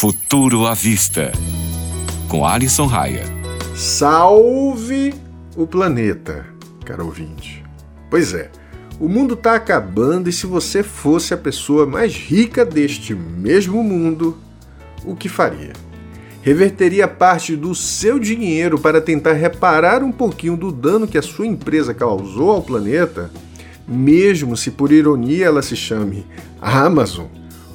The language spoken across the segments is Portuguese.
Futuro à Vista, com Alisson Raia. Salve o planeta, caro ouvinte. Pois é, o mundo está acabando e se você fosse a pessoa mais rica deste mesmo mundo, o que faria? Reverteria parte do seu dinheiro para tentar reparar um pouquinho do dano que a sua empresa causou ao planeta, mesmo se por ironia ela se chame Amazon?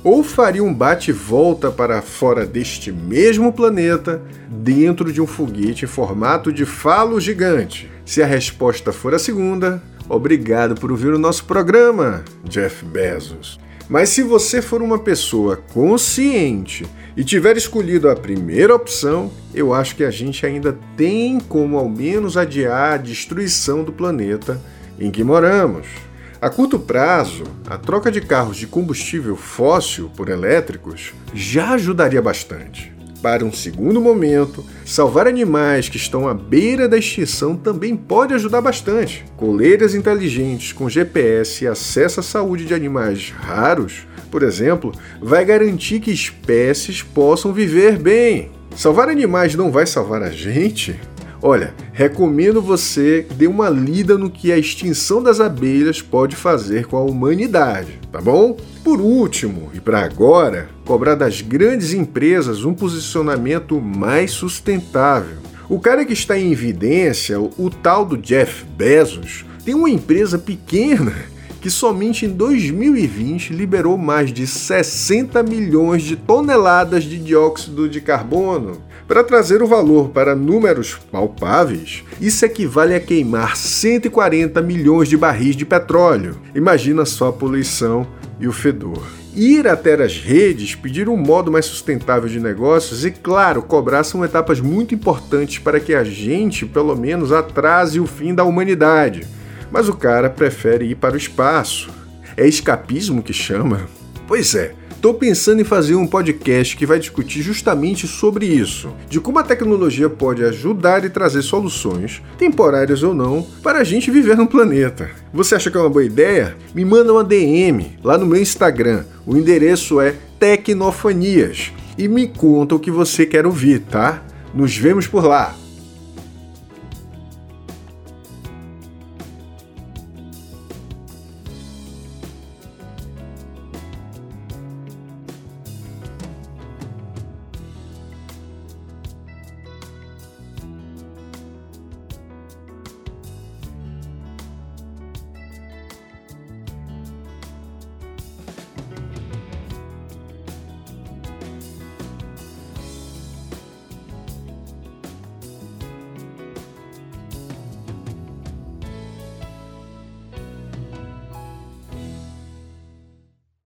Ou faria um bate-volta para fora deste mesmo planeta dentro de um foguete em formato de falo gigante? Se a resposta for a segunda, obrigado por ouvir o nosso programa, Jeff Bezos. Mas se você for uma pessoa consciente e tiver escolhido a primeira opção, eu acho que a gente ainda tem como ao menos adiar a destruição do planeta em que moramos. A curto prazo, a troca de carros de combustível fóssil por elétricos já ajudaria bastante. Para um segundo momento, salvar animais que estão à beira da extinção também pode ajudar bastante. Coleiras inteligentes com GPS e acesso à saúde de animais raros, por exemplo, vai garantir que espécies possam viver bem. Salvar animais não vai salvar a gente, Olha, recomendo você dê uma lida no que a extinção das abelhas pode fazer com a humanidade, tá bom? Por último, e para agora, cobrar das grandes empresas um posicionamento mais sustentável. O cara que está em evidência, o tal do Jeff Bezos, tem uma empresa pequena que somente em 2020 liberou mais de 60 milhões de toneladas de dióxido de carbono. Para trazer o valor para números palpáveis, isso equivale a queimar 140 milhões de barris de petróleo. Imagina só a poluição e o fedor. Ir até as redes, pedir um modo mais sustentável de negócios e, claro, cobrar são etapas muito importantes para que a gente, pelo menos, atrase o fim da humanidade. Mas o cara prefere ir para o espaço. É escapismo que chama? Pois é. Estou pensando em fazer um podcast que vai discutir justamente sobre isso, de como a tecnologia pode ajudar e trazer soluções, temporárias ou não, para a gente viver no planeta. Você acha que é uma boa ideia? Me manda uma DM lá no meu Instagram. O endereço é Tecnofanias e me conta o que você quer ouvir, tá? Nos vemos por lá.